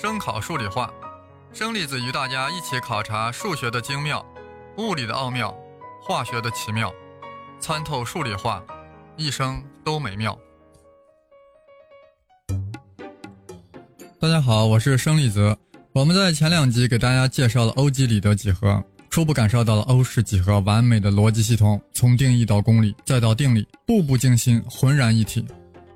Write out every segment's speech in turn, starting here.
声考数理化，生粒子与大家一起考察数学的精妙、物理的奥妙、化学的奇妙，参透数理化，一生都美妙。大家好，我是生粒子。我们在前两集给大家介绍了欧几里得几何，初步感受到了欧式几何完美的逻辑系统，从定义到公理再到定理，步步惊心，浑然一体。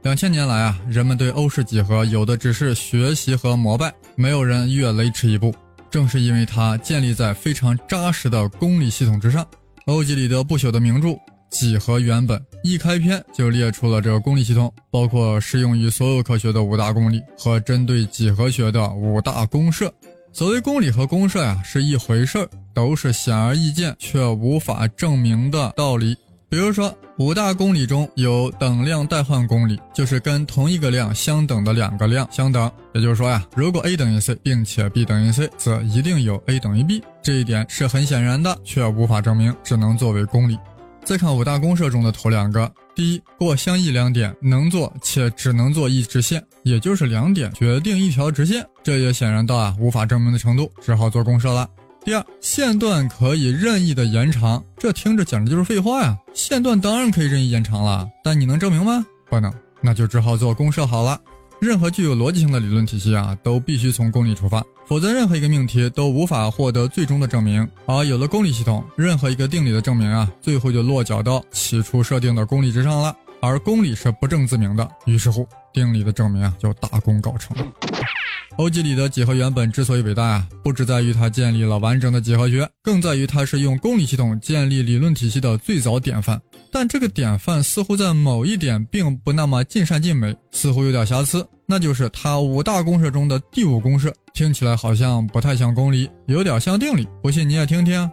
两千年来啊，人们对欧式几何有的只是学习和膜拜，没有人越雷池一步。正是因为它建立在非常扎实的公理系统之上，欧几里得不朽的名著《几何原本》一开篇就列出了这个公理系统，包括适用于所有科学的五大公理和针对几何学的五大公设。所谓公理和公设呀，是一回事儿，都是显而易见却无法证明的道理。比如说，五大公理中有等量代换公理，就是跟同一个量相等的两个量相等。也就是说呀，如果 a 等于 c，并且 b 等于 c，则一定有 a 等于 b。这一点是很显然的，却无法证明，只能作为公理。再看五大公设中的头两个，第一，过相异两点能做且只能做一直线，也就是两点决定一条直线，这也显然到啊无法证明的程度，只好做公设了。第二，线段可以任意的延长，这听着简直就是废话呀！线段当然可以任意延长了，但你能证明吗？不能，那就只好做公设好了。任何具有逻辑性的理论体系啊，都必须从公理出发，否则任何一个命题都无法获得最终的证明。而有了公理系统，任何一个定理的证明啊，最后就落脚到起初设定的公理之上了。而公理是不证自明的，于是乎，定理的证明啊，就大功告成。欧几里得几何原本之所以伟大啊，不只在于它建立了完整的几何学，更在于它是用公理系统建立理论体系的最早典范。但这个典范似乎在某一点并不那么尽善尽美，似乎有点瑕疵，那就是它五大公式中的第五公式，听起来好像不太像公理，有点像定理。不信你也听听：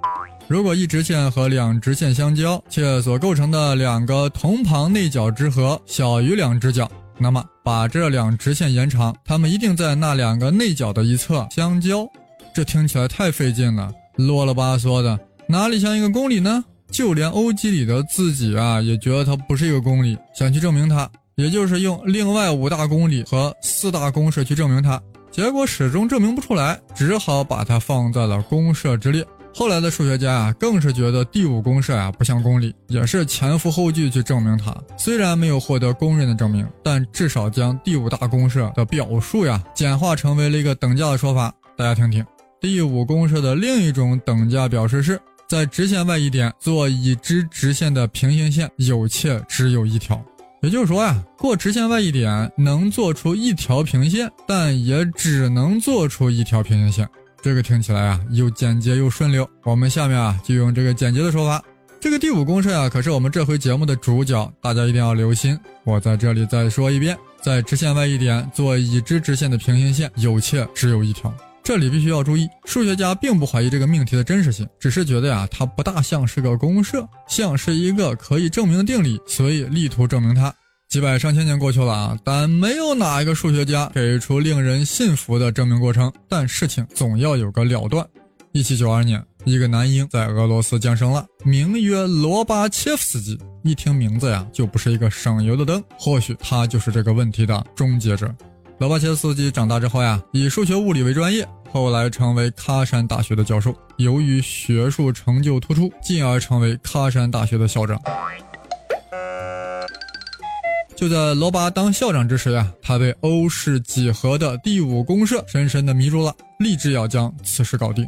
如果一直线和两直线相交，且所构成的两个同旁内角之和小于两直角。那么，把这两直线延长，它们一定在那两个内角的一侧相交。这听起来太费劲了，啰里吧嗦的，哪里像一个公理呢？就连欧几里得自己啊，也觉得它不是一个公理，想去证明它，也就是用另外五大公理和四大公式去证明它，结果始终证明不出来，只好把它放在了公设之列。后来的数学家啊，更是觉得第五公式啊不像公理，也是前赴后继去证明它。虽然没有获得公认的证明，但至少将第五大公式的表述呀简化成为了一个等价的说法。大家听听，第五公式的另一种等价表示是在直线外一点做已知直线的平行线有且只有一条。也就是说呀，过直线外一点能做出一条平行线，但也只能做出一条平行线。这个听起来啊，又简洁又顺溜。我们下面啊，就用这个简洁的说法。这个第五公式啊，可是我们这回节目的主角，大家一定要留心。我在这里再说一遍，在直线外一点做已知直线的平行线，有且只有一条。这里必须要注意，数学家并不怀疑这个命题的真实性，只是觉得呀，它不大像是个公式，像是一个可以证明的定理，所以力图证明它。几百上千年过去了啊，但没有哪一个数学家给出令人信服的证明过程。但事情总要有个了断。一七九二年，一个男婴在俄罗斯降生了，名曰罗巴切夫斯基。一听名字呀，就不是一个省油的灯。或许他就是这个问题的终结者。罗巴切夫斯基长大之后呀，以数学物理为专业，后来成为喀山大学的教授。由于学术成就突出，进而成为喀山大学的校长。就在罗巴当校长之时呀，他被欧式几何的第五公社深深的迷住了，立志要将此事搞定。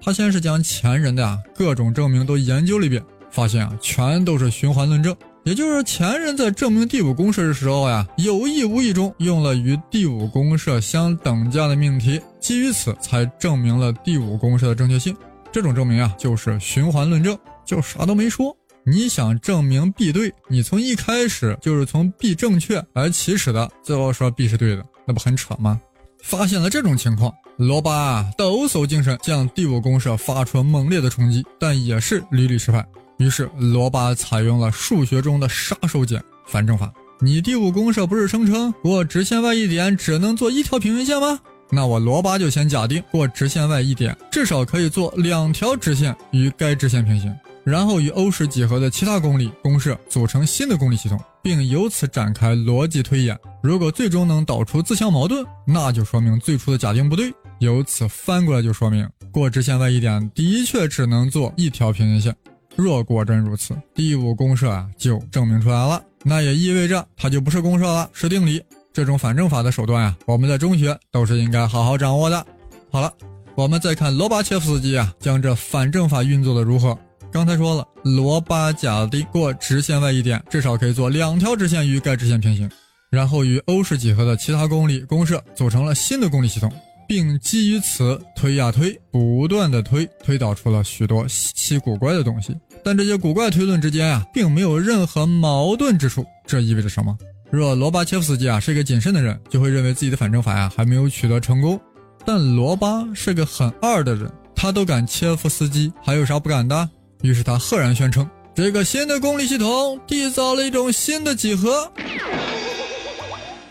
他先是将前人的呀各种证明都研究了一遍，发现啊全都是循环论证，也就是前人在证明第五公社的时候呀，有意无意中用了与第五公社相等价的命题，基于此才证明了第五公社的正确性。这种证明啊就是循环论证，就啥都没说。你想证明 B 对，你从一开始就是从 B 正确来起始的，最后说 B 是对的，那不很扯吗？发现了这种情况，罗巴抖擞精神，向第五公社发出猛烈的冲击，但也是屡屡失败。于是罗巴采用了数学中的杀手锏——反证法。你第五公社不是声称过直线外一点只能做一条平行线吗？那我罗巴就先假定过直线外一点至少可以做两条直线与该直线平行。然后与欧式几何的其他公理公式组成新的公理系统，并由此展开逻辑推演，如果最终能导出自相矛盾，那就说明最初的假定不对。由此翻过来就说明过直线外一点的确只能做一条平行线。若果真如此，第五公设啊就证明出来了，那也意味着它就不是公设了，是定理。这种反证法的手段呀，我们在中学都是应该好好掌握的。好了，我们再看罗巴切夫斯基啊，将这反证法运作的如何？刚才说了，罗巴假定过直线外一点至少可以做两条直线与该直线平行。然后与欧式几何的其他公理公设组成了新的公理系统，并基于此推呀推，不断的推，推导出了许多稀奇古怪的东西。但这些古怪推论之间啊，并没有任何矛盾之处。这意味着什么？若罗巴切夫斯基啊是一个谨慎的人，就会认为自己的反证法呀还没有取得成功。但罗巴是个很二的人，他都敢切夫斯基，还有啥不敢的？于是他赫然宣称，这个新的公理系统缔造了一种新的几何。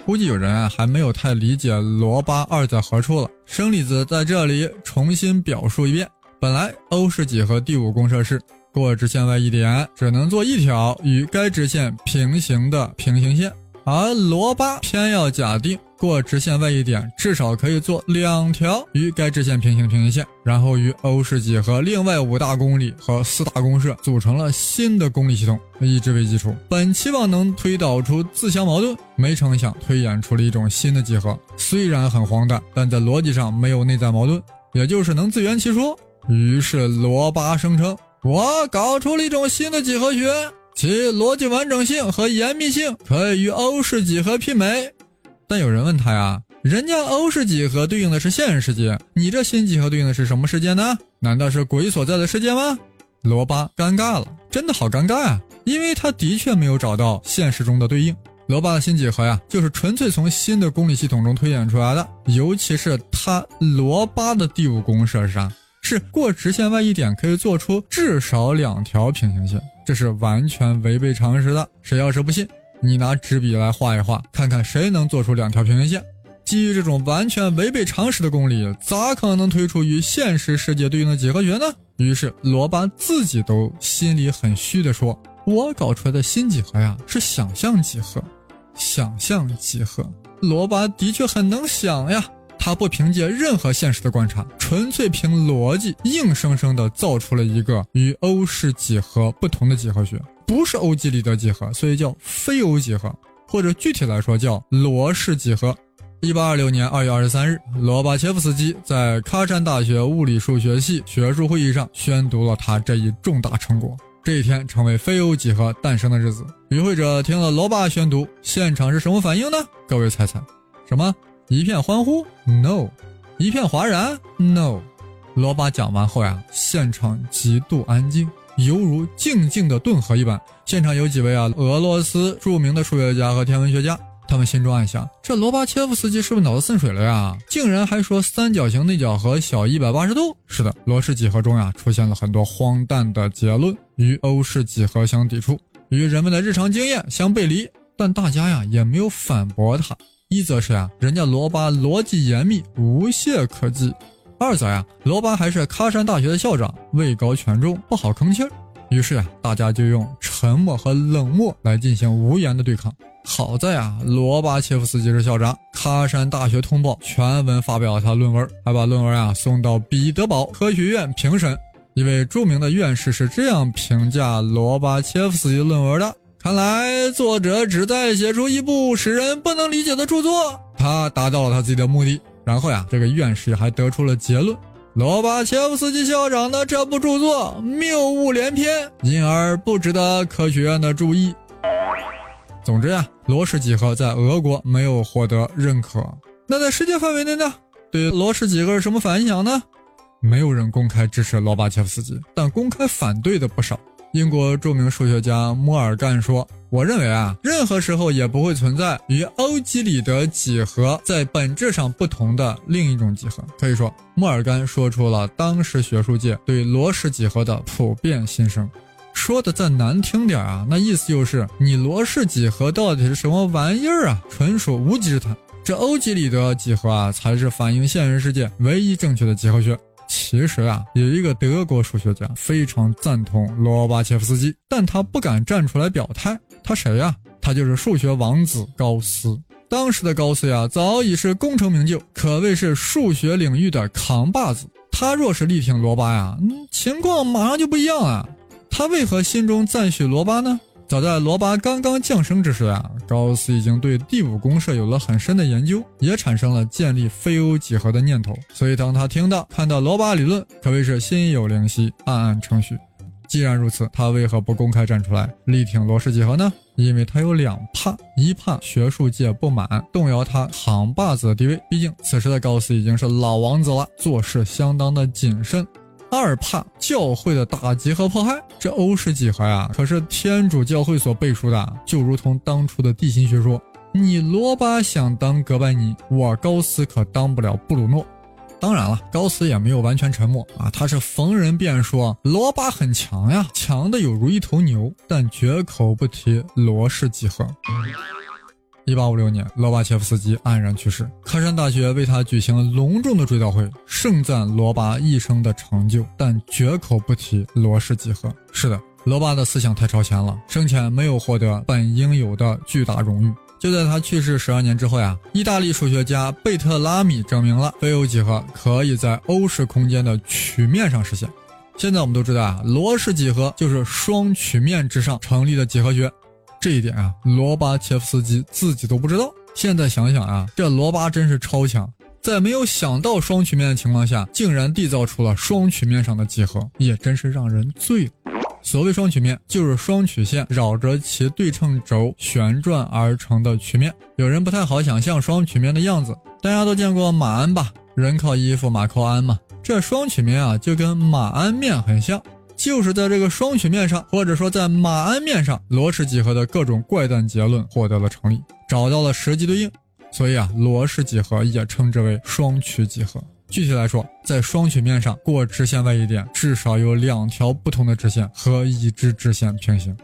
估计有人啊还没有太理解罗巴二在何处了。生粒子在这里重新表述一遍：本来欧式几何第五公设是过直线外一点只能做一条与该直线平行的平行线，而罗巴偏要假定。过直线外一点，至少可以做两条与该直线平行的平行线，然后与欧式几何另外五大公理和四大公设组成了新的公理系统，以之为基础，本期望能推导出自相矛盾，没成想推演出了一种新的几何，虽然很荒诞，但在逻辑上没有内在矛盾，也就是能自圆其说。于是罗巴声称：“我搞出了一种新的几何学，其逻辑完整性和严密性可以与欧式几何媲美。”但有人问他呀，人家欧式几何对应的是现实世界，你这新几何对应的是什么世界呢？难道是鬼所在的世界吗？罗巴尴尬了，真的好尴尬啊，因为他的确没有找到现实中的对应。罗巴的新几何呀，就是纯粹从新的公理系统中推演出来的，尤其是他罗巴的第五公设是啥？是过直线外一点可以做出至少两条平行线，这是完全违背常识的。谁要是不信？你拿纸笔来画一画，看看谁能做出两条平行线。基于这种完全违背常识的公理，咋可能推出与现实世界对应的几何学呢？于是罗巴自己都心里很虚的说：“我搞出来的新几何呀，是想象几何。想象几何，罗巴的确很能想呀。他不凭借任何现实的观察，纯粹凭逻辑，硬生生的造出了一个与欧式几何不同的几何学。”不是欧几里得几何，所以叫非欧几何，或者具体来说叫罗氏几何。一八二六年二月二十三日，罗巴切夫斯基在喀山大学物理数学系学术会议上宣读了他这一重大成果。这一天成为非欧几何诞生的日子。与会者听了罗巴宣读，现场是什么反应呢？各位猜猜，什么？一片欢呼？No。一片哗然？No。罗巴讲完后呀，现场极度安静。犹如静静的顿河一般。现场有几位啊，俄罗斯著名的数学家和天文学家，他们心中暗想：这罗巴切夫斯基是不是脑子渗水了呀？竟然还说三角形内角和小一百八十度。是的，罗氏几何中呀出现了很多荒诞的结论，与欧式几何相抵触，与人们的日常经验相背离。但大家呀也没有反驳他。一则是呀，人家罗巴逻辑严密，无懈可击。二则呀，罗巴还是喀山大学的校长，位高权重，不好吭气儿。于是啊，大家就用沉默和冷漠来进行无言的对抗。好在啊，罗巴切夫斯基是校长，喀山大学通报全文发表了他论文，还把论文啊送到彼得堡科学院评审。一位著名的院士是这样评价罗巴切夫斯基论文的：看来作者旨在写出一部使人不能理解的著作，他达到了他自己的目的。然后呀，这个院士还得出了结论：罗巴切夫斯基校长的这部著作谬误连篇，因而不值得科学院的注意。总之呀，罗氏几何在俄国没有获得认可。那在世界范围内呢？对罗氏几何是什么反响呢？没有人公开支持罗巴切夫斯基，但公开反对的不少。英国著名数学家摩尔干说。我认为啊，任何时候也不会存在与欧几里得几何在本质上不同的另一种几何。可以说，莫尔干说出了当时学术界对罗氏几何的普遍心声。说的再难听点啊，那意思就是你罗氏几何到底是什么玩意儿啊？纯属无稽之谈。这欧几里得几何啊，才是反映现实世界唯一正确的几何学。其实啊，有一个德国数学家非常赞同罗巴切夫斯基，但他不敢站出来表态。他谁呀？他就是数学王子高斯。当时的高斯呀，早已是功成名就，可谓是数学领域的扛把子。他若是力挺罗巴呀，情况马上就不一样啊。他为何心中赞许罗巴呢？早在罗巴刚刚降生之时啊，高斯已经对第五公社有了很深的研究，也产生了建立非欧几何的念头。所以当他听到看到罗巴理论，可谓是心有灵犀，暗暗称许。既然如此，他为何不公开站出来力挺罗氏几何呢？因为他有两怕：一怕学术界不满，动摇他扛把子的地位，毕竟此时的高斯已经是老王子了，做事相当的谨慎。二怕教会的打击和迫害，这欧式几何呀，可是天主教会所背书的，就如同当初的地心学说。你罗巴想当哥白尼，我高斯可当不了布鲁诺。当然了，高斯也没有完全沉默啊，他是逢人便说罗巴很强呀，强的有如一头牛，但绝口不提罗氏几何。一八五六年，罗巴切夫斯基黯然去世。喀山大学为他举行了隆重的追悼会，盛赞罗巴一生的成就，但绝口不提罗氏几何。是的，罗巴的思想太超前了，生前没有获得本应有的巨大荣誉。就在他去世十二年之后呀，意大利数学家贝特拉米证明了非欧几何可以在欧式空间的曲面上实现。现在我们都知道啊，罗氏几何就是双曲面之上成立的几何学。这一点啊，罗巴切夫斯基自己都不知道。现在想想啊，这罗巴真是超强，在没有想到双曲面的情况下，竟然缔造出了双曲面上的几何，也真是让人醉了。所谓双曲面，就是双曲线绕着其对称轴旋转而成的曲面。有人不太好想象双曲面的样子，大家都见过马鞍吧？人靠衣服，马靠鞍嘛。这双曲面啊，就跟马鞍面很像。就是在这个双曲面上，或者说在马鞍面上，罗氏几何的各种怪诞结论获得了成立，找到了实际对应，所以啊，罗氏几何也称之为双曲几何。具体来说，在双曲面上过直线外一点，至少有两条不同的直线和已知直线平行。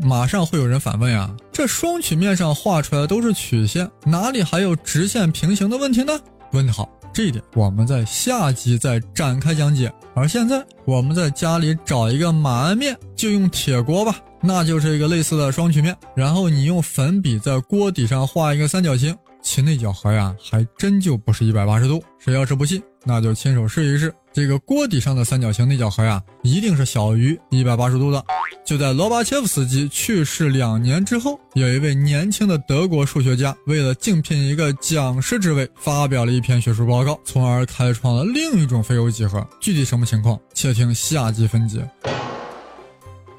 马上会有人反问啊，这双曲面上画出来的都是曲线，哪里还有直线平行的问题呢？问得好。这一点我们在下集再展开讲解。而现在我们在家里找一个马鞍面，就用铁锅吧，那就是一个类似的双曲面。然后你用粉笔在锅底上画一个三角形，其内角和呀还真就不是一百八十度。谁要是不信？那就亲手试一试，这个锅底上的三角形内角和呀，一定是小于一百八十度的。就在罗巴切夫斯基去世两年之后，有一位年轻的德国数学家，为了竞聘一个讲师职位，发表了一篇学术报告，从而开创了另一种非欧几何。具体什么情况，且听下集分解。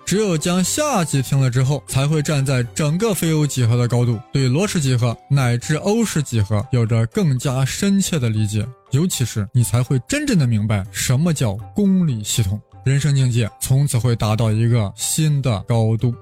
只有将下集听了之后，才会站在整个非欧几何的高度，对罗氏几何乃至欧式几何有着更加深切的理解。尤其是你才会真正的明白什么叫公理系统，人生境界从此会达到一个新的高度。